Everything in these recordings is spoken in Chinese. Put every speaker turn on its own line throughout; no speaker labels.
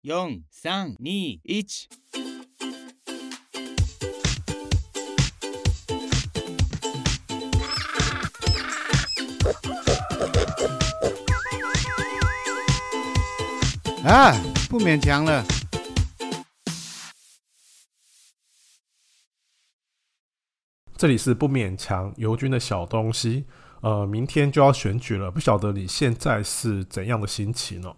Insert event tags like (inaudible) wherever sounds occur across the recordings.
四、三、二、一。
啊，不勉强了。
这里是不勉强尤军的小东西。呃，明天就要选举了，不晓得你现在是怎样的心情呢？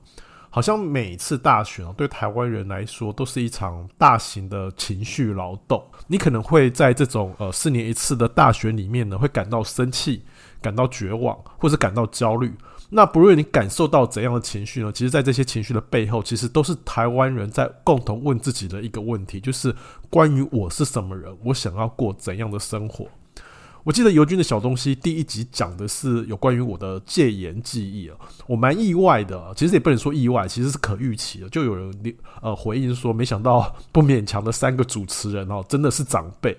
好像每次大选哦，对台湾人来说都是一场大型的情绪劳动。你可能会在这种呃四年一次的大选里面呢，会感到生气、感到绝望，或者感到焦虑。那不论你感受到怎样的情绪呢？其实，在这些情绪的背后，其实都是台湾人在共同问自己的一个问题，就是关于我是什么人，我想要过怎样的生活。我记得尤军的小东西第一集讲的是有关于我的戒严记忆啊，我蛮意外的，其实也不能说意外，其实是可预期的。就有人呃回应说，没想到不勉强的三个主持人哦，真的是长辈。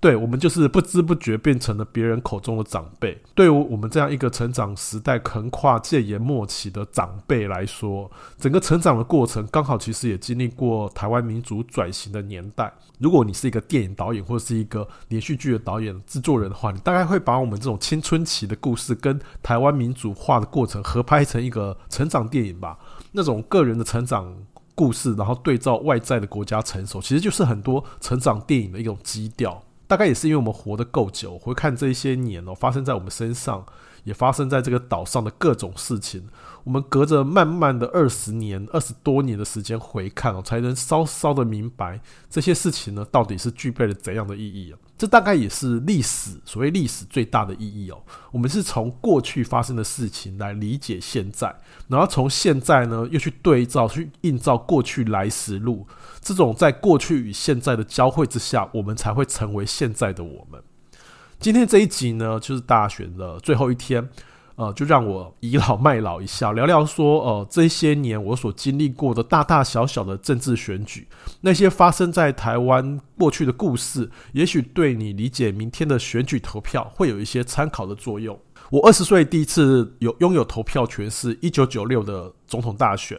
对，我们就是不知不觉变成了别人口中的长辈。对于我们这样一个成长时代横跨戒严末期的长辈来说，整个成长的过程刚好其实也经历过台湾民主转型的年代。如果你是一个电影导演或者是一个连续剧的导演制作人的话，你大概会把我们这种青春期的故事跟台湾民主化的过程合拍成一个成长电影吧。那种个人的成长故事，然后对照外在的国家成熟，其实就是很多成长电影的一种基调。大概也是因为我们活得够久，回看这些年哦，发生在我们身上，也发生在这个岛上的各种事情。我们隔着慢慢的二十年、二十多年的时间回看哦，才能稍稍的明白这些事情呢，到底是具备了怎样的意义啊？这大概也是历史，所谓历史最大的意义哦。我们是从过去发生的事情来理解现在，然后从现在呢，又去对照、去映照过去来时路。这种在过去与现在的交汇之下，我们才会成为现在的我们。今天这一集呢，就是大选的最后一天，呃，就让我倚老卖老一下，聊聊说，呃，这些年我所经历过的大大小小的政治选举，那些发生在台湾过去的故事，也许对你理解明天的选举投票会有一些参考的作用。我二十岁第一次有拥有投票权，是一九九六的总统大选。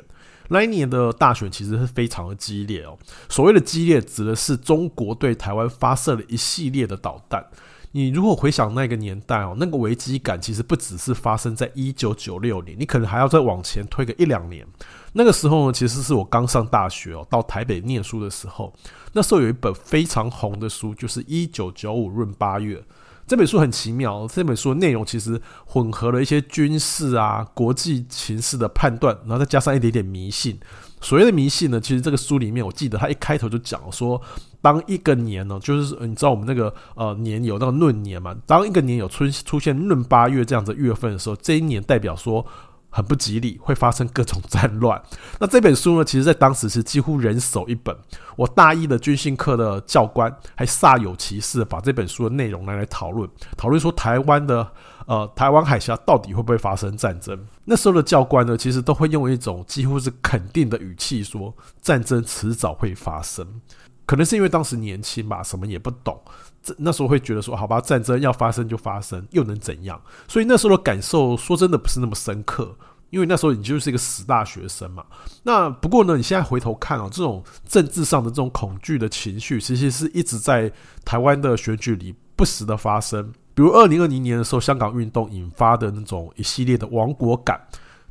那一年的大选其实是非常的激烈哦。所谓的激烈，指的是中国对台湾发射了一系列的导弹。你如果回想那个年代哦，那个危机感其实不只是发生在一九九六年，你可能还要再往前推个一两年。那个时候呢，其实是我刚上大学哦，到台北念书的时候。那时候有一本非常红的书，就是《一九九五闰八月》。这本书很奇妙，这本书的内容其实混合了一些军事啊、国际情势的判断，然后再加上一点点迷信。所谓的迷信呢，其实这个书里面，我记得他一开头就讲说，当一个年呢，就是你知道我们那个呃年有那个闰年嘛，当一个年有出出现闰八月这样的月份的时候，这一年代表说。很不吉利，会发生各种战乱。那这本书呢，其实在当时是几乎人手一本。我大一的军训课的教官还煞有其事把这本书的内容拿来讨论，讨论说台湾的呃台湾海峡到底会不会发生战争。那时候的教官呢，其实都会用一种几乎是肯定的语气说，战争迟早会发生。可能是因为当时年轻吧，什么也不懂。这那时候会觉得说，好吧，战争要发生就发生，又能怎样？所以那时候的感受，说真的不是那么深刻，因为那时候你就是一个死大学生嘛。那不过呢，你现在回头看哦，这种政治上的这种恐惧的情绪，其实是一直在台湾的选举里不时的发生。比如二零二零年的时候，香港运动引发的那种一系列的亡国感，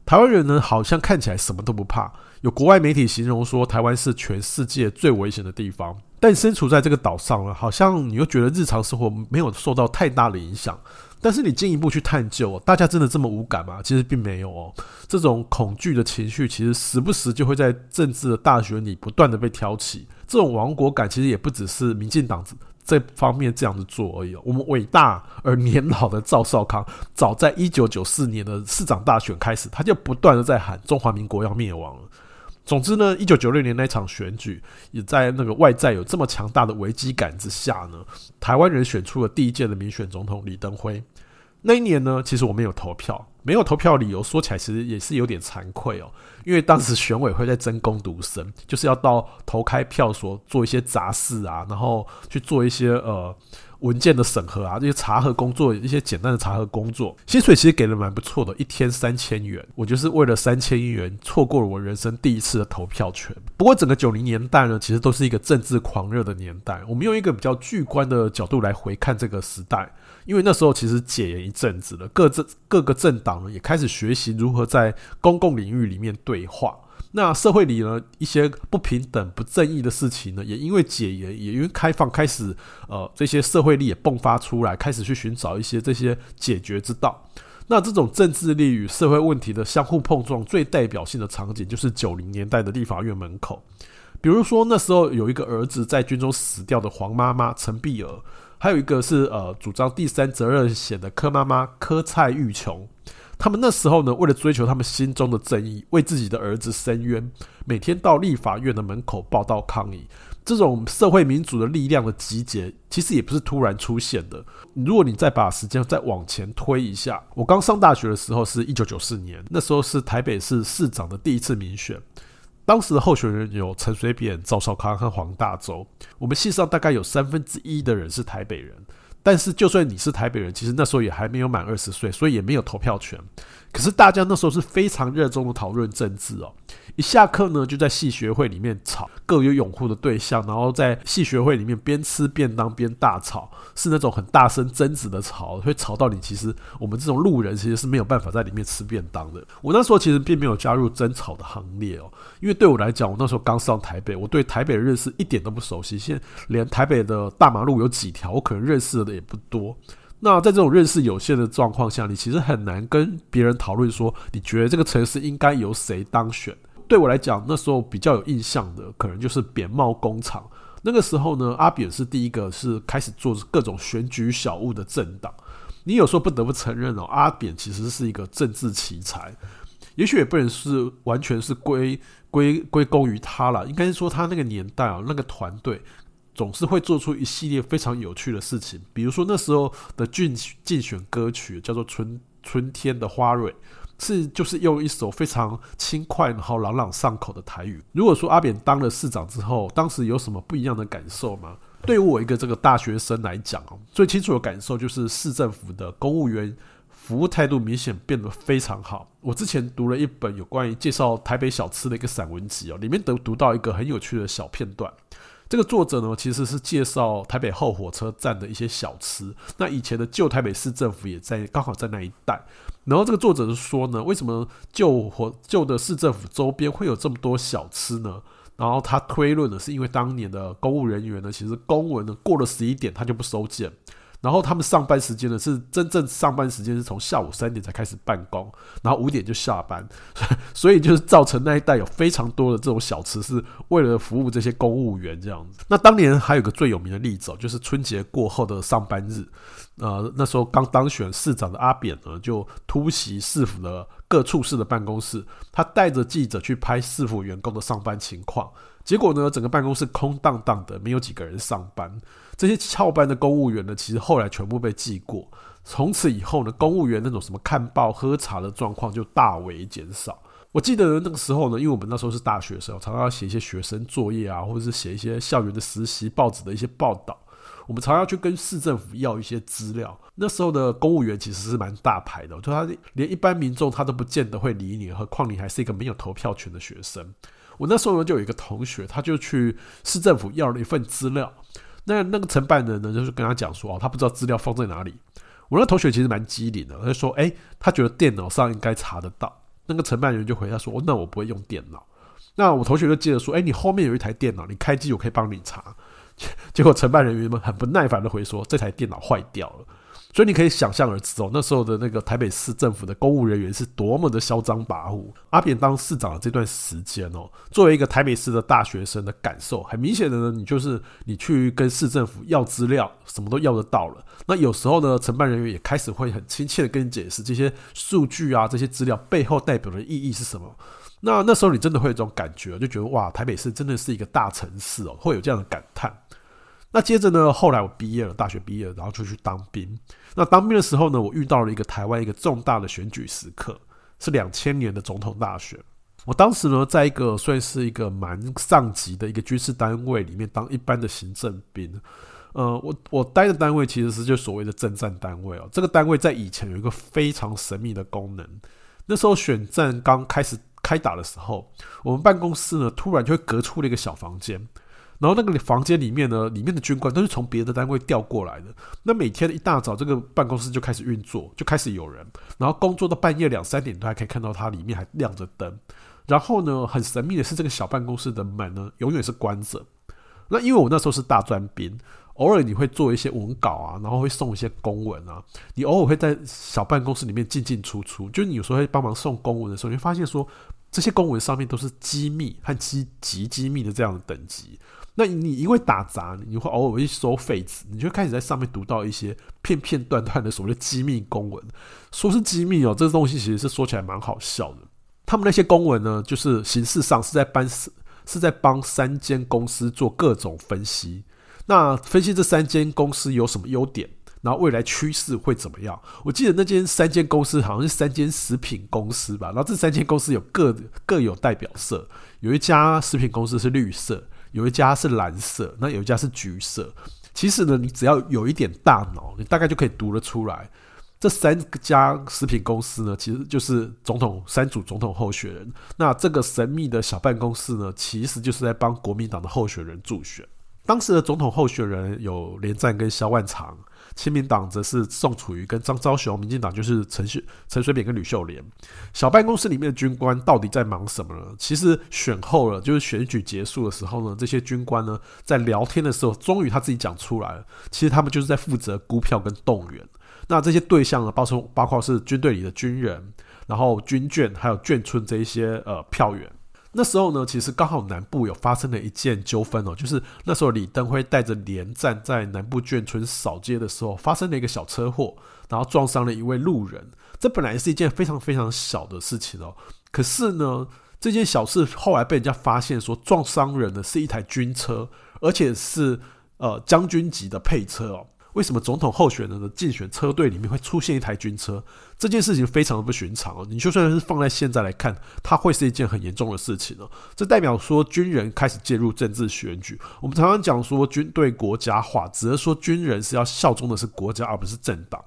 台湾人呢好像看起来什么都不怕。有国外媒体形容说，台湾是全世界最危险的地方。但身处在这个岛上了，好像你又觉得日常生活没有受到太大的影响。但是你进一步去探究，大家真的这么无感吗？其实并没有哦。这种恐惧的情绪，其实时不时就会在政治的大学里不断的被挑起。这种亡国感，其实也不只是民进党这方面这样子做而已。我们伟大而年老的赵少康，早在一九九四年的市长大选开始，他就不断的在喊中华民国要灭亡了。总之呢，一九九六年那场选举，也在那个外在有这么强大的危机感之下呢，台湾人选出了第一届的民选总统李登辉。那一年呢，其实我没有投票，没有投票理由说起来其实也是有点惭愧哦，因为当时选委会在争工读生，就是要到投开票所做一些杂事啊，然后去做一些呃。文件的审核啊，这些查核工作，一些简单的查核工作，薪水其实给的蛮不错的，一天三千元。我就是为了三千元，错过了我人生第一次的投票权。不过整个九零年代呢，其实都是一个政治狂热的年代。我们用一个比较巨观的角度来回看这个时代，因为那时候其实解严一阵子了，各政各个政党呢也开始学习如何在公共领域里面对话。那社会里呢，一些不平等、不正义的事情呢，也因为解严，也因为开放，开始呃，这些社会力也迸发出来，开始去寻找一些这些解决之道。那这种政治力与社会问题的相互碰撞，最代表性的场景就是九零年代的立法院门口。比如说那时候有一个儿子在军中死掉的黄妈妈陈碧儿，还有一个是呃主张第三责任险的柯妈妈柯蔡玉琼。他们那时候呢，为了追求他们心中的正义，为自己的儿子伸冤，每天到立法院的门口报道抗议。这种社会民主的力量的集结，其实也不是突然出现的。如果你再把时间再往前推一下，我刚上大学的时候是一九九四年，那时候是台北市市长的第一次民选，当时的候选人有陈水扁、赵少康和黄大洲。我们系上大概有三分之一的人是台北人。但是，就算你是台北人，其实那时候也还没有满二十岁，所以也没有投票权。可是大家那时候是非常热衷的讨论政治哦。一下课呢，就在系学会里面吵，各有拥护的对象，然后在系学会里面边吃便当边大吵，是那种很大声争执的吵，会吵到你。其实我们这种路人其实是没有办法在里面吃便当的。我那时候其实并没有加入争吵的行列哦，因为对我来讲，我那时候刚上台北，我对台北的认识一点都不熟悉，现连台北的大马路有几条，我可能认识的也不多。那在这种认识有限的状况下，你其实很难跟别人讨论说，你觉得这个城市应该由谁当选？对我来讲，那时候比较有印象的，可能就是扁帽工厂。那个时候呢，阿扁是第一个是开始做各种选举小物的政党。你有时候不得不承认哦，阿扁其实是一个政治奇才。也许也不能是完全是归归归功于他了，应该是说他那个年代啊，那个团队总是会做出一系列非常有趣的事情。比如说那时候的竞竞选歌曲叫做《春春天的花蕊》。是，就是用一首非常轻快然后朗朗上口的台语。如果说阿扁当了市长之后，当时有什么不一样的感受吗？对于我一个这个大学生来讲，最清楚的感受就是市政府的公务员服务态度明显变得非常好。我之前读了一本有关于介绍台北小吃的一个散文集哦，里面都读到一个很有趣的小片段。这个作者呢，其实是介绍台北后火车站的一些小吃。那以前的旧台北市政府也在，刚好在那一带。然后这个作者是说呢，为什么旧火旧的市政府周边会有这么多小吃呢？然后他推论呢是因为当年的公务人员呢，其实公文呢过了十一点他就不收件。然后他们上班时间呢，是真正上班时间是从下午三点才开始办公，然后五点就下班，(laughs) 所以就是造成那一带有非常多的这种小吃，是为了服务这些公务员这样子。那当年还有个最有名的例子哦，就是春节过后的上班日，呃，那时候刚当选市长的阿扁呢，就突袭市府的各处室的办公室，他带着记者去拍市府员工的上班情况，结果呢，整个办公室空荡荡的，没有几个人上班。这些翘班的公务员呢，其实后来全部被记过。从此以后呢，公务员那种什么看报、喝茶的状况就大为减少。我记得那个时候呢，因为我们那时候是大学生，常常要写一些学生作业啊，或者是写一些校园的实习报纸的一些报道。我们常常去跟市政府要一些资料。那时候的公务员其实是蛮大牌的，就他连一般民众他都不见得会理你，何况你还是一个没有投票权的学生。我那时候呢，就有一个同学，他就去市政府要了一份资料。那那个承办人呢，就是跟他讲说，哦，他不知道资料放在哪里。我那同学其实蛮机灵的，他就说，哎，他觉得电脑上应该查得到。那个承办人就回他说，哦，那我不会用电脑。那我同学就接着说，哎，你后面有一台电脑，你开机我可以帮你查。结果承办人员们很不耐烦的回说，这台电脑坏掉了。所以你可以想象而知哦，那时候的那个台北市政府的公务人员是多么的嚣张跋扈。阿扁当市长的这段时间哦，作为一个台北市的大学生的感受，很明显的呢，你就是你去跟市政府要资料，什么都要得到了。那有时候呢，承办人员也开始会很亲切的跟你解释这些数据啊，这些资料背后代表的意义是什么。那那时候你真的会有这种感觉，就觉得哇，台北市真的是一个大城市哦，会有这样的感叹。那接着呢，后来我毕业了，大学毕业，然后就去当兵。那当兵的时候呢，我遇到了一个台湾一个重大的选举时刻，是两千年的总统大选。我当时呢，在一个算是一个蛮上级的一个军事单位里面当一般的行政兵。呃，我我待的单位其实是就所谓的政战单位哦。这个单位在以前有一个非常神秘的功能。那时候选战刚开始开打的时候，我们办公室呢，突然就会隔出了一个小房间。然后那个房间里面呢，里面的军官都是从别的单位调过来的。那每天一大早，这个办公室就开始运作，就开始有人，然后工作到半夜两三点都还可以看到它里面还亮着灯。然后呢，很神秘的是，这个小办公室的门呢，永远是关着。那因为我那时候是大专兵，偶尔你会做一些文稿啊，然后会送一些公文啊，你偶尔会在小办公室里面进进出出，就你有时候会帮忙送公文的时候，你会发现说，这些公文上面都是机密和机极机密的这样的等级。那你因为打杂，你会偶尔会收废纸，你就开始在上面读到一些片片段段的所谓的机密公文。说是机密哦，这个东西其实是说起来蛮好笑的。他们那些公文呢，就是形式上是在帮是在帮三间公司做各种分析。那分析这三间公司有什么优点，然后未来趋势会怎么样？我记得那间三间公司好像是三间食品公司吧。然后这三间公司有各各有代表色，有一家食品公司是绿色。有一家是蓝色，那有一家是橘色。其实呢，你只要有一点大脑，你大概就可以读得出来。这三家食品公司呢，其实就是总统三组总统候选人。那这个神秘的小办公室呢，其实就是在帮国民党的候选人助选。当时的总统候选人有连战跟萧万长。亲民党则是宋楚瑜跟张昭雄，民进党就是陈水陈水扁跟吕秀莲。小办公室里面的军官到底在忙什么呢？其实选后了，就是选举结束的时候呢，这些军官呢在聊天的时候，终于他自己讲出来了。其实他们就是在负责估票跟动员。那这些对象呢，包括包括是军队里的军人，然后军眷还有眷村这一些呃票员。那时候呢，其实刚好南部有发生了一件纠纷哦，就是那时候李登辉带着连战在南部眷村扫街的时候，发生了一个小车祸，然后撞伤了一位路人。这本来是一件非常非常小的事情哦，可是呢，这件小事后来被人家发现说撞伤人的是一台军车，而且是呃将军级的配车哦。为什么总统候选人的竞选车队里面会出现一台军车？这件事情非常的不寻常哦。你就算是放在现在来看，它会是一件很严重的事情哦。这代表说军人开始介入政治选举。我们常常讲说军队国家化，只是说军人是要效忠的是国家，而不是政党。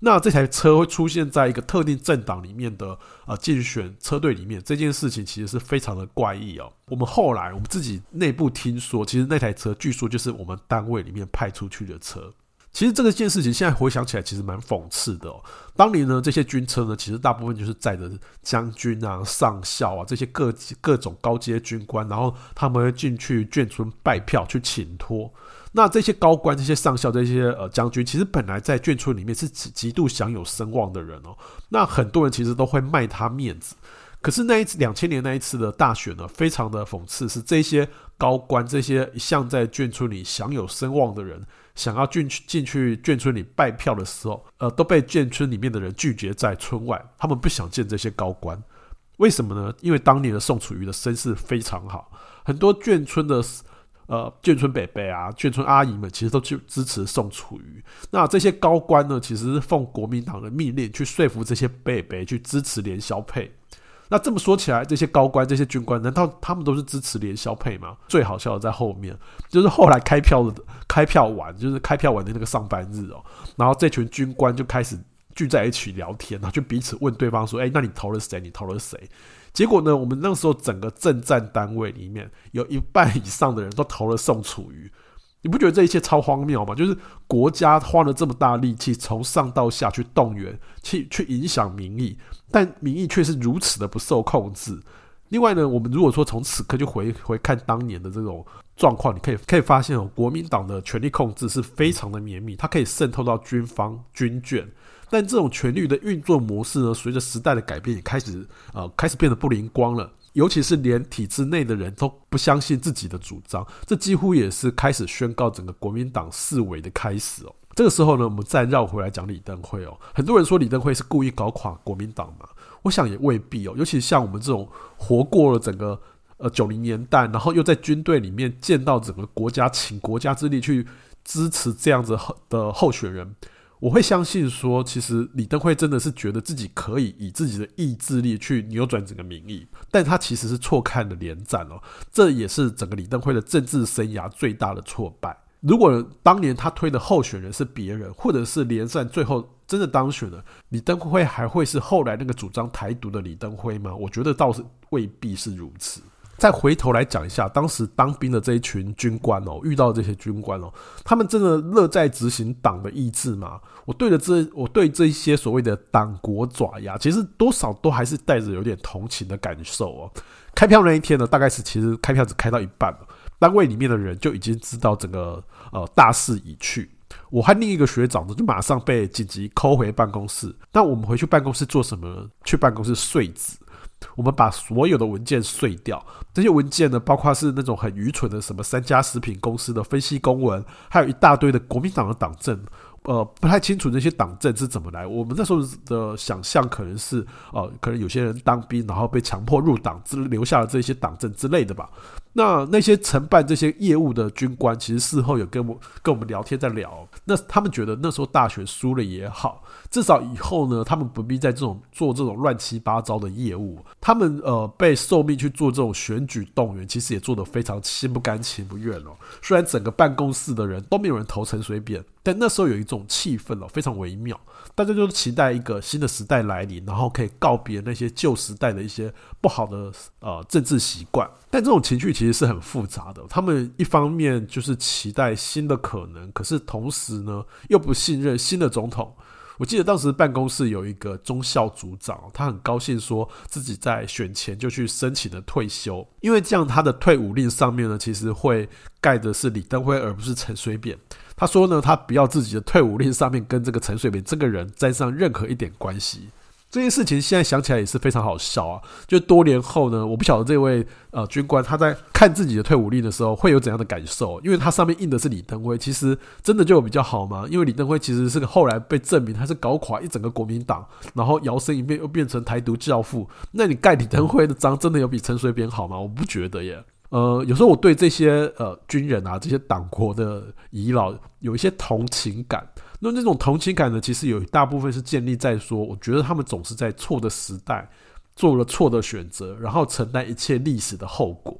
那这台车会出现在一个特定政党里面的呃竞选车队里面，这件事情其实是非常的怪异哦。我们后来我们自己内部听说，其实那台车据说就是我们单位里面派出去的车。其实这个件事情现在回想起来，其实蛮讽刺的哦。当年呢，这些军车呢，其实大部分就是载着将军啊、上校啊这些各各种高阶军官，然后他们会进去眷村拜票去请托。那这些高官、这些上校、这些呃将军，其实本来在眷村里面是极极度享有声望的人哦。那很多人其实都会卖他面子。可是那一次两千年那一次的大选呢，非常的讽刺，是这些高官、这些一向在眷村里享有声望的人。想要进去进去眷村里拜票的时候，呃，都被眷村里面的人拒绝在村外。他们不想见这些高官，为什么呢？因为当年的宋楚瑜的身世非常好，很多眷村的呃眷村伯伯啊、眷村阿姨们，其实都去支持宋楚瑜。那这些高官呢，其实是奉国民党的命令去说服这些伯伯去支持连萧配。那这么说起来，这些高官、这些军官，难道他们都是支持连消配吗？最好笑的在后面，就是后来开票的开票完，就是开票完的那个上班日哦，然后这群军官就开始聚在一起聊天，然后就彼此问对方说：“哎，那你投了谁？你投了谁？”结果呢，我们那时候整个政战单位里面有一半以上的人都投了宋楚瑜。你不觉得这一切超荒谬吗？就是国家花了这么大力气，从上到下去动员，去去影响民意，但民意却是如此的不受控制。另外呢，我们如果说从此刻就回回看当年的这种状况，你可以可以发现哦，国民党的权力控制是非常的绵密，它可以渗透到军方军眷。但这种权力的运作模式呢，随着时代的改变，也开始呃开始变得不灵光了。尤其是连体制内的人都不相信自己的主张，这几乎也是开始宣告整个国民党式微的开始哦。这个时候呢，我们再绕回来讲李登辉哦。很多人说李登辉是故意搞垮国民党嘛，我想也未必哦。尤其像我们这种活过了整个呃九零年代，然后又在军队里面见到整个国家请国家之力去支持这样子的候选人。我会相信说，其实李登辉真的是觉得自己可以以自己的意志力去扭转整个民意，但他其实是错看了连战哦，这也是整个李登辉的政治生涯最大的挫败。如果当年他推的候选人是别人，或者是连战最后真的当选了，李登辉还会是后来那个主张台独的李登辉吗？我觉得倒是未必是如此。再回头来讲一下，当时当兵的这一群军官哦，遇到这些军官哦，他们真的乐在执行党的意志吗？我对着这，我对这些所谓的党国爪牙，其实多少都还是带着有点同情的感受哦。开票那一天呢，大概是其实开票只开到一半了，单位里面的人就已经知道整个呃大势已去。我和另一个学长呢，就马上被紧急扣回办公室。那我们回去办公室做什么？去办公室睡子。我们把所有的文件碎掉，这些文件呢，包括是那种很愚蠢的什么三家食品公司的分析公文，还有一大堆的国民党的党证。呃，不太清楚那些党证是怎么来。我们那时候的想象可能是，呃，可能有些人当兵，然后被强迫入党，之留下了这些党证之类的吧。那那些承办这些业务的军官，其实事后有跟我跟我们聊天在聊，那他们觉得那时候大选输了也好，至少以后呢，他们不必在这种做这种乱七八糟的业务。他们呃被受命去做这种选举动员，其实也做得非常心不甘情不愿哦。虽然整个办公室的人都没有人投陈水扁，但那时候有一种气氛哦，非常微妙。大家就期待一个新的时代来临，然后可以告别那些旧时代的一些不好的呃政治习惯。但这种情绪其实是很复杂的。他们一方面就是期待新的可能，可是同时呢又不信任新的总统。我记得当时办公室有一个中校组长，他很高兴说自己在选前就去申请了退休，因为这样他的退伍令上面呢其实会盖的是李登辉而不是陈水扁。他说呢，他不要自己的退伍令上面跟这个陈水扁这个人沾上任何一点关系。这件事情现在想起来也是非常好笑啊！就多年后呢，我不晓得这位呃军官他在看自己的退伍令的时候会有怎样的感受，因为他上面印的是李登辉，其实真的就比较好吗？因为李登辉其实是个后来被证明他是搞垮一整个国民党，然后摇身一变又变成台独教父。那你盖李登辉的章，真的有比陈水扁好吗？我不觉得耶。呃，有时候我对这些呃军人啊，这些党国的遗老有一些同情感。那这种同情感呢，其实有一大部分是建立在说，我觉得他们总是在错的时代做了错的选择，然后承担一切历史的后果。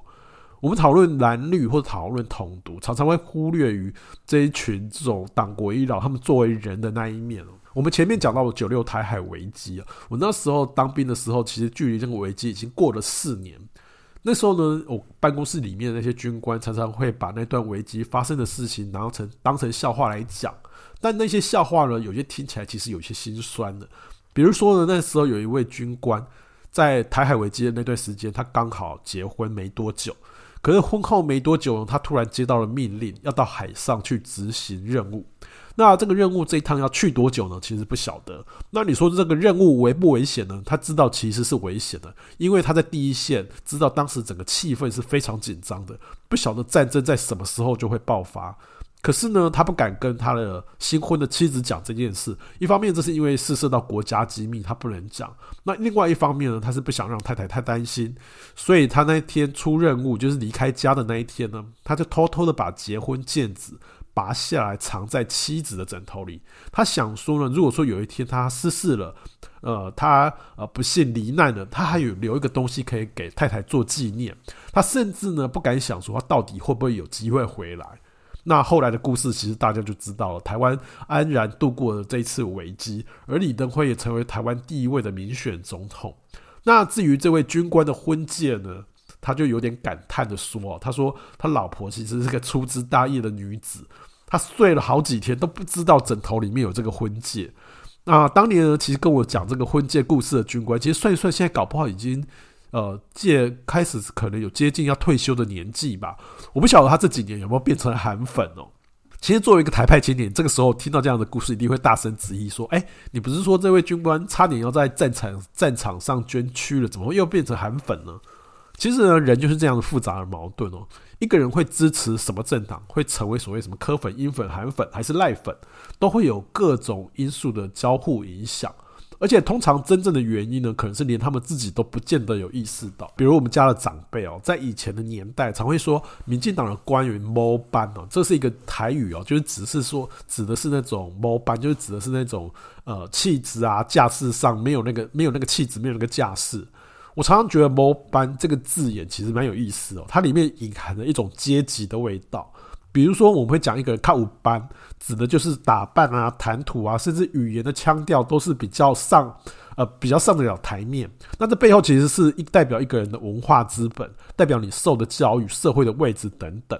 我们讨论蓝绿或者讨论统独，常常会忽略于这一群这种党国一老他们作为人的那一面。我们前面讲到了九六台海危机啊，我那时候当兵的时候，其实距离这个危机已经过了四年。那时候呢，我办公室里面的那些军官常常会把那段危机发生的事情，然后成当成笑话来讲。但那些笑话呢，有些听起来其实有些心酸的。比如说呢，那时候有一位军官在台海危机的那段时间，他刚好结婚没多久，可是婚后没多久，他突然接到了命令，要到海上去执行任务。那这个任务这一趟要去多久呢？其实不晓得。那你说这个任务危不危险呢？他知道其实是危险的，因为他在第一线，知道当时整个气氛是非常紧张的，不晓得战争在什么时候就会爆发。可是呢，他不敢跟他的新婚的妻子讲这件事。一方面，这是因为涉涉到国家机密，他不能讲；那另外一方面呢，他是不想让太太太担心，所以他那天出任务，就是离开家的那一天呢，他就偷偷的把结婚戒指。拔下来藏在妻子的枕头里。他想说呢，如果说有一天他失事了，呃，他呃不幸罹难了，他还有留一个东西可以给太太做纪念。他甚至呢不敢想说他到底会不会有机会回来。那后来的故事其实大家就知道了，台湾安然度过了这一次危机，而李登辉也成为台湾第一位的民选总统。那至于这位军官的婚戒呢？他就有点感叹的说：“他说他老婆其实是个粗枝大叶的女子，他睡了好几天都不知道枕头里面有这个婚戒。那当年呢，其实跟我讲这个婚戒故事的军官，其实算一算，现在搞不好已经呃，届开始可能有接近要退休的年纪吧。我不晓得他这几年有没有变成韩粉哦。其实作为一个台派青年，这个时候听到这样的故事，一定会大声质疑说：“哎，你不是说这位军官差点要在战场战场上捐躯了，怎么又变成韩粉呢？”其实呢，人就是这样的复杂而矛盾哦。一个人会支持什么政党，会成为所谓什么柯粉、英粉、韩粉还是赖粉，都会有各种因素的交互影响。而且通常真正的原因呢，可能是连他们自己都不见得有意识到。比如我们家的长辈哦，在以前的年代，常会说民进党的官员猫班哦，这是一个台语哦，就是只是说指的是那种猫班，就是指的是那种呃气质啊架势上没有那个没有那个气质，没有那个架势。我常常觉得某班这个字眼其实蛮有意思哦，它里面隐含着一种阶级的味道。比如说，我们会讲一个人靠五班，指的就是打扮啊、谈吐啊，甚至语言的腔调都是比较上，呃，比较上得了台面。那这背后其实是一代表一个人的文化资本，代表你受的教育、社会的位置等等。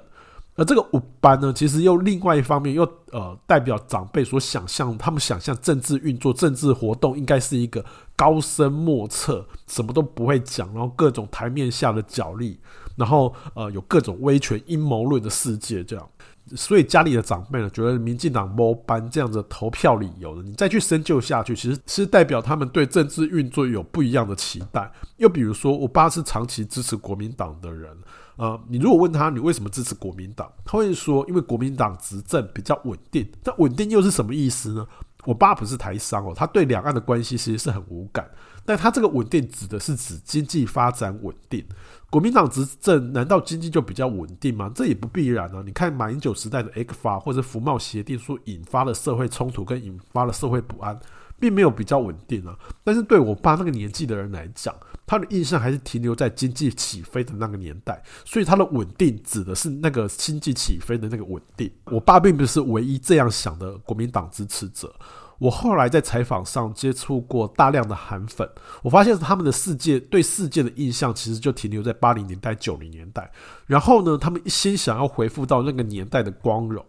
而这个五班呢，其实又另外一方面又呃代表长辈所想象，他们想象政治运作、政治活动应该是一个高深莫测，什么都不会讲，然后各种台面下的角力。然后，呃，有各种威权阴谋论的世界这样，所以家里的长辈呢，觉得民进党摸班这样的投票理由呢，你再去深究下去，其实是代表他们对政治运作有不一样的期待。又比如说，我爸是长期支持国民党的人，呃，你如果问他你为什么支持国民党，他会说，因为国民党执政比较稳定。但稳定又是什么意思呢？我爸不是台商哦，他对两岸的关系其实是很无感，但他这个稳定指的是指经济发展稳定。国民党执政，难道经济就比较稳定吗？这也不必然啊！你看马英九时代的 X 法或者服贸协定说引发了社会冲突跟引发了社会不安，并没有比较稳定啊。但是对我爸那个年纪的人来讲，他的印象还是停留在经济起飞的那个年代，所以他的稳定指的是那个经济起飞的那个稳定。我爸并不是唯一这样想的国民党支持者。我后来在采访上接触过大量的韩粉，我发现他们的世界对世界的印象其实就停留在八零年代、九零年代。然后呢，他们一心想要回复到那个年代的光荣。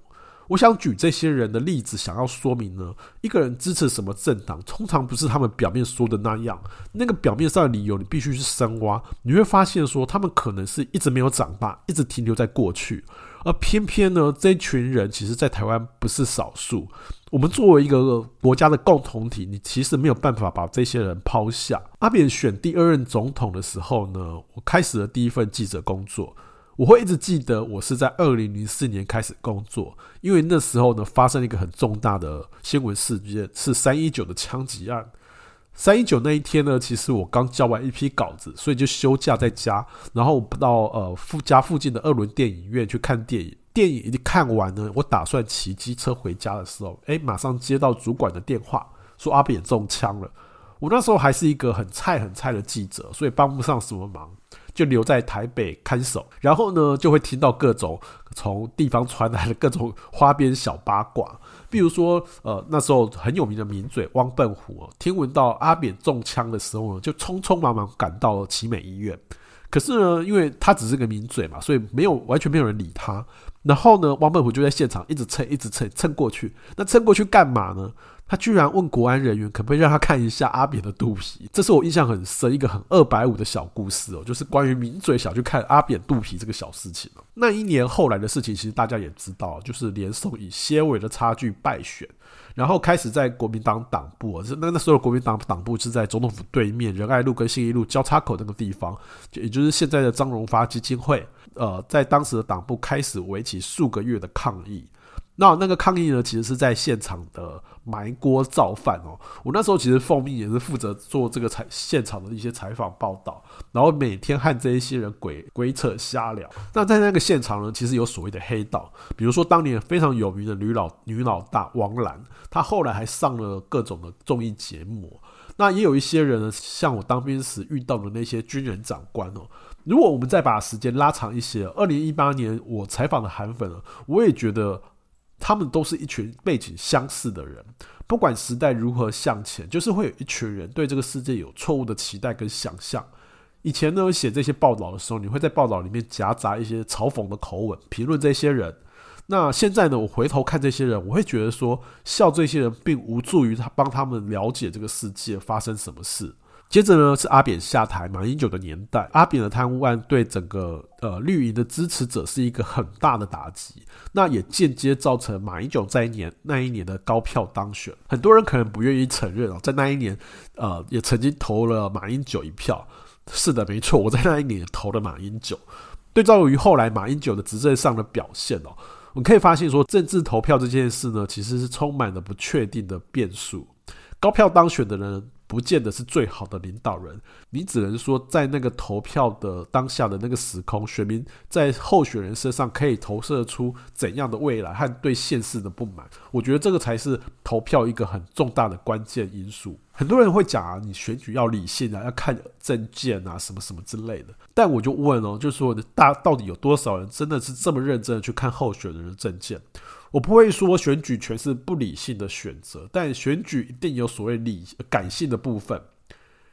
我想举这些人的例子，想要说明呢，一个人支持什么政党，通常不是他们表面说的那样。那个表面上的理由，你必须去深挖，你会发现说，他们可能是一直没有长大，一直停留在过去。而偏偏呢，这群人其实，在台湾不是少数。我们作为一个国家的共同体，你其实没有办法把这些人抛下。阿扁选第二任总统的时候呢，我开始了第一份记者工作。我会一直记得，我是在二零零四年开始工作，因为那时候呢，发生了一个很重大的新闻事件，是三一九的枪击案。三一九那一天呢，其实我刚交完一批稿子，所以就休假在家，然后到呃附家附近的二轮电影院去看电影。电影已经看完了，我打算骑机车回家的时候，哎，马上接到主管的电话，说阿扁中枪了。我那时候还是一个很菜很菜的记者，所以帮不上什么忙，就留在台北看守。然后呢，就会听到各种从地方传来的各种花边小八卦。比如说，呃，那时候很有名的名嘴汪笨虎，听闻到阿扁中枪的时候呢，就匆匆忙忙赶到了奇美医院。可是呢，因为他只是个名嘴嘛，所以没有完全没有人理他。然后呢，汪笨虎就在现场一直蹭，一直蹭，蹭过去。那蹭过去干嘛呢？他居然问国安人员可不可以让他看一下阿扁的肚皮。这是我印象很深一个很二百五的小故事哦，就是关于名嘴想去看阿扁肚皮这个小事情。那一年后来的事情，其实大家也知道，就是连宋以些微的差距败选，然后开始在国民党党部，是那那时候国民党党部是在总统府对面仁爱路跟信义路交叉口那个地方，也就是现在的张荣发基金会。呃，在当时的党部开始为期数个月的抗议。那那个抗议呢，其实是在现场的埋锅造饭哦。我那时候其实奉命也是负责做这个采现场的一些采访报道，然后每天和这一些人鬼鬼扯瞎聊。那在那个现场呢，其实有所谓的黑道，比如说当年非常有名的女老女老大王兰，她后来还上了各种的综艺节目。那也有一些人呢，像我当兵时遇到的那些军人长官哦。如果我们再把时间拉长一些，二零一八年我采访的韩粉，我也觉得。他们都是一群背景相似的人，不管时代如何向前，就是会有一群人对这个世界有错误的期待跟想象。以前呢，写这些报道的时候，你会在报道里面夹杂一些嘲讽的口吻，评论这些人。那现在呢，我回头看这些人，我会觉得说，笑这些人并无助于他帮他们了解这个世界发生什么事。接着呢是阿扁下台，马英九的年代，阿扁的贪污案对整个呃绿营的支持者是一个很大的打击，那也间接造成马英九在一年那一年的高票当选。很多人可能不愿意承认哦，在那一年，呃，也曾经投了马英九一票。是的，没错，我在那一年也投了马英九。对照于后来马英九的执政上的表现哦，我们可以发现说，政治投票这件事呢，其实是充满了不确定的变数。高票当选的人，不见得是最好的领导人，你只能说在那个投票的当下的那个时空，选民在候选人身上可以投射出怎样的未来和对现实的不满。我觉得这个才是投票一个很重大的关键因素。很多人会讲啊，你选举要理性啊，要看证件啊，什么什么之类的。但我就问哦，就是说大到底有多少人真的是这么认真的去看候选人的证件？我不会说选举全是不理性的选择，但选举一定有所谓理感性的部分。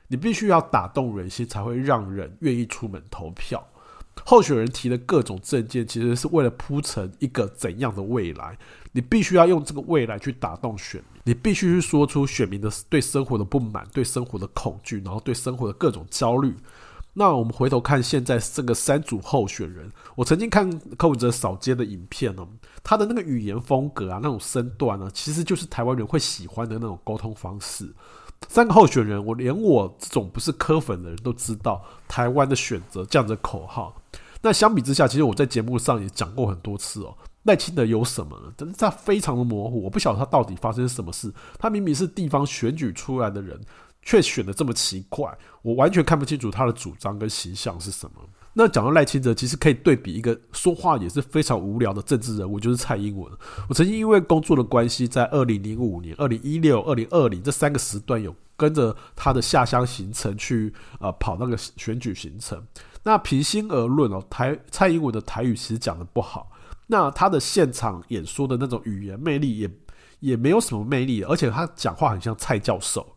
你必须要打动人心，才会让人愿意出门投票。候选人提的各种政见，其实是为了铺成一个怎样的未来。你必须要用这个未来去打动选民，你必须去说出选民的对生活的不满、对生活的恐惧，然后对生活的各种焦虑。那我们回头看现在这个三组候选人，我曾经看柯文哲扫街的影片呢，他的那个语言风格啊，那种身段呢，其实就是台湾人会喜欢的那种沟通方式。三个候选人，我连我这种不是柯粉的人都知道台湾的选择这样的口号。那相比之下，其实我在节目上也讲过很多次哦，赖清德有什么呢？但是他非常的模糊，我不晓得他到底发生什么事。他明明是地方选举出来的人。却选得这么奇怪，我完全看不清楚他的主张跟形象是什么。那讲到赖清德，其实可以对比一个说话也是非常无聊的政治人物，就是蔡英文。我曾经因为工作的关系，在二零零五年、二零一六、二零二零这三个时段有跟着他的下乡行程去呃跑那个选举行程。那平心而论哦，台蔡英文的台语其实讲得不好，那他的现场演说的那种语言魅力也也没有什么魅力，而且他讲话很像蔡教授。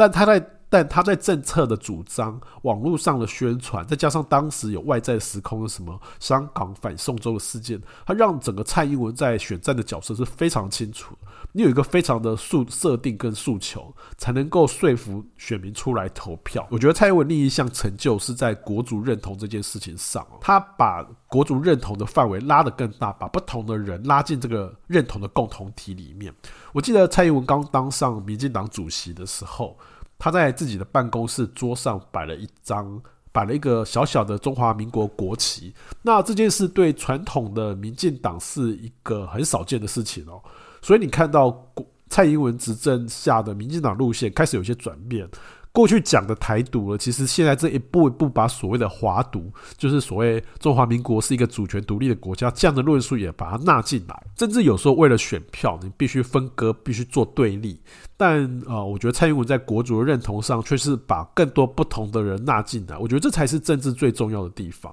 但他在，但他在政策的主张、网络上的宣传，再加上当时有外在时空的什么香港反送中的事件，他让整个蔡英文在选战的角色是非常清楚。你有一个非常的诉设定跟诉求，才能够说服选民出来投票。我觉得蔡英文另一项成就是在国族认同这件事情上，他把国族认同的范围拉得更大，把不同的人拉进这个认同的共同体里面。我记得蔡英文刚当上民进党主席的时候，他在自己的办公室桌上摆了一张，摆了一个小小的中华民国国旗。那这件事对传统的民进党是一个很少见的事情哦。所以你看到蔡英文执政下的民进党路线开始有些转变。过去讲的台独了，其实现在这一步一步把所谓的华独，就是所谓中华民国是一个主权独立的国家，这样的论述也把它纳进来。甚至有时候为了选票，你必须分割，必须做对立。但呃，我觉得蔡英文在国族的认同上，却是把更多不同的人纳进来。我觉得这才是政治最重要的地方。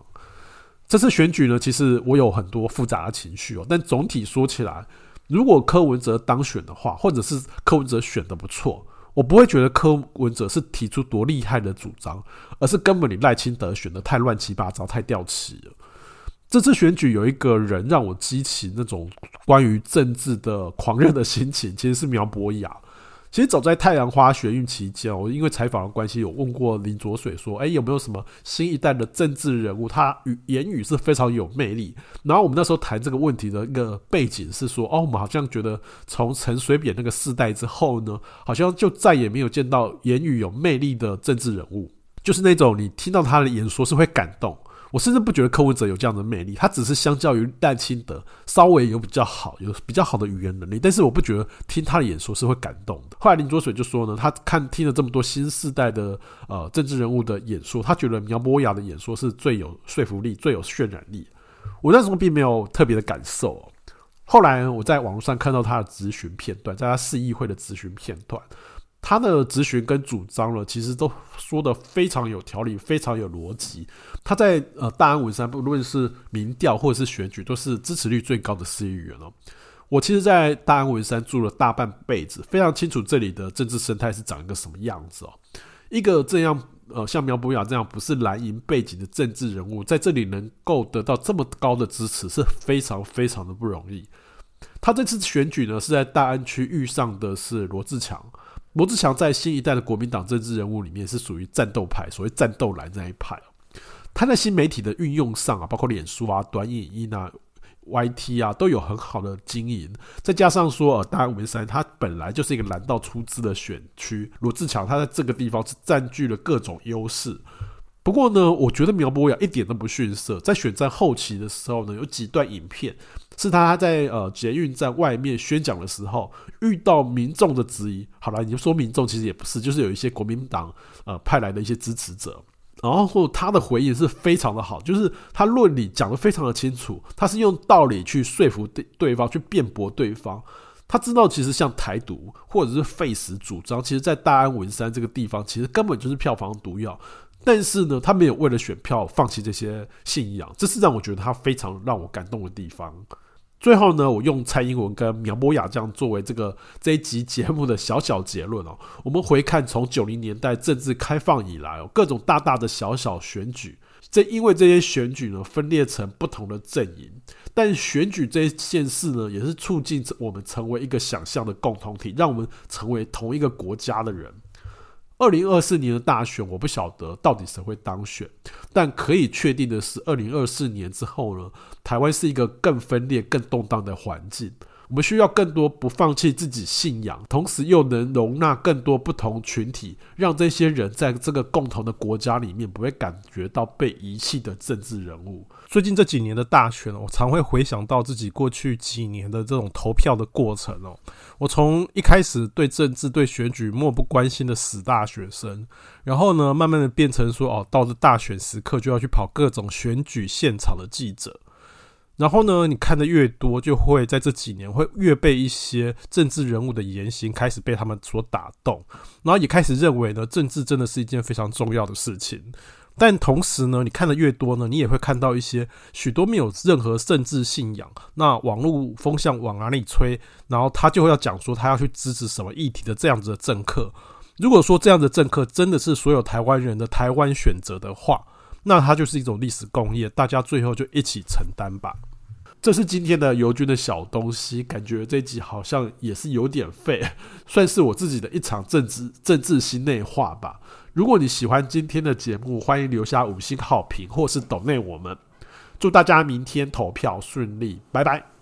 这次选举呢，其实我有很多复杂的情绪哦。但总体说起来，如果柯文哲当选的话，或者是柯文哲选的不错。我不会觉得柯文哲是提出多厉害的主张，而是根本你赖清德选的太乱七八糟，太掉漆了。这次选举有一个人让我激起那种关于政治的狂热的心情，其实是苗博雅。其实早在太阳花学运期间，我因为采访的关系，有问过林卓水说：“哎，有没有什么新一代的政治人物？他语言语是非常有魅力。”然后我们那时候谈这个问题的一个背景是说：“哦，我们好像觉得从陈水扁那个世代之后呢，好像就再也没有见到言语有魅力的政治人物，就是那种你听到他的演说是会感动。”我甚至不觉得柯文哲有这样的魅力，他只是相较于赖清德稍微有比较好，有比较好的语言能力，但是我不觉得听他的演说是会感动的。后来林卓水就说呢，他看听了这么多新世代的呃政治人物的演说，他觉得苗博雅的演说是最有说服力、最有渲染力。我那时候并没有特别的感受。哦后来我在网络上看到他的咨询片段，在他市议会的咨询片段。他的咨询跟主张了，其实都说得非常有条理，非常有逻辑。他在呃大安文山，不论是民调或者是选举，都是支持率最高的市议员哦。我其实，在大安文山住了大半辈子，非常清楚这里的政治生态是长一个什么样子哦。一个这样呃像苗博雅这样不是蓝营背景的政治人物，在这里能够得到这么高的支持，是非常非常的不容易。他这次选举呢，是在大安区遇上的是罗志强。罗志祥在新一代的国民党政治人物里面是属于战斗派，所谓战斗蓝那一派。他在新媒体的运用上啊，包括脸书啊、短影音啊、YT 啊，都有很好的经营。再加上说，呃，大安文山它本来就是一个蓝道出资的选区，罗志强他在这个地方是占据了各种优势。不过呢，我觉得苗博雅一点都不逊色。在选战后期的时候呢，有几段影片是他在呃捷运站外面宣讲的时候，遇到民众的质疑。好了，你就说民众其实也不是，就是有一些国民党呃派来的一些支持者，然后他的回应是非常的好，就是他论理讲得非常的清楚，他是用道理去说服对对方，去辩驳对方。他知道其实像台独或者是废死主张，其实在大安文山这个地方，其实根本就是票房毒药。但是呢，他没有为了选票放弃这些信仰，这是让我觉得他非常让我感动的地方。最后呢，我用蔡英文跟苗博雅这样作为这个 (laughs) 这一集节目的小小结论哦。我们回看从九零年代政治开放以来哦，各种大大的小小选举，这因为这些选举呢分裂成不同的阵营，但选举这件事呢，也是促进我们成为一个想象的共同体，让我们成为同一个国家的人。二零二四年的大选，我不晓得到底谁会当选，但可以确定的是，二零二四年之后呢，台湾是一个更分裂、更动荡的环境。我们需要更多不放弃自己信仰，同时又能容纳更多不同群体，让这些人在这个共同的国家里面不会感觉到被遗弃的政治人物。最近这几年的大选，我常会回想到自己过去几年的这种投票的过程哦。我从一开始对政治、对选举漠不关心的死大学生，然后呢，慢慢的变成说哦，到了大选时刻就要去跑各种选举现场的记者。然后呢，你看的越多，就会在这几年会越被一些政治人物的言行开始被他们所打动，然后也开始认为呢，政治真的是一件非常重要的事情。但同时呢，你看的越多呢，你也会看到一些许多没有任何政治信仰，那网络风向往哪里吹，然后他就会要讲说他要去支持什么议题的这样子的政客。如果说这样的政客真的是所有台湾人的台湾选择的话，那它就是一种历史工业，大家最后就一起承担吧。这是今天的尤军的小东西，感觉这集好像也是有点废，(laughs) 算是我自己的一场政治政治心内话吧。如果你喜欢今天的节目，欢迎留下五星好评或是抖内我们。祝大家明天投票顺利，拜拜。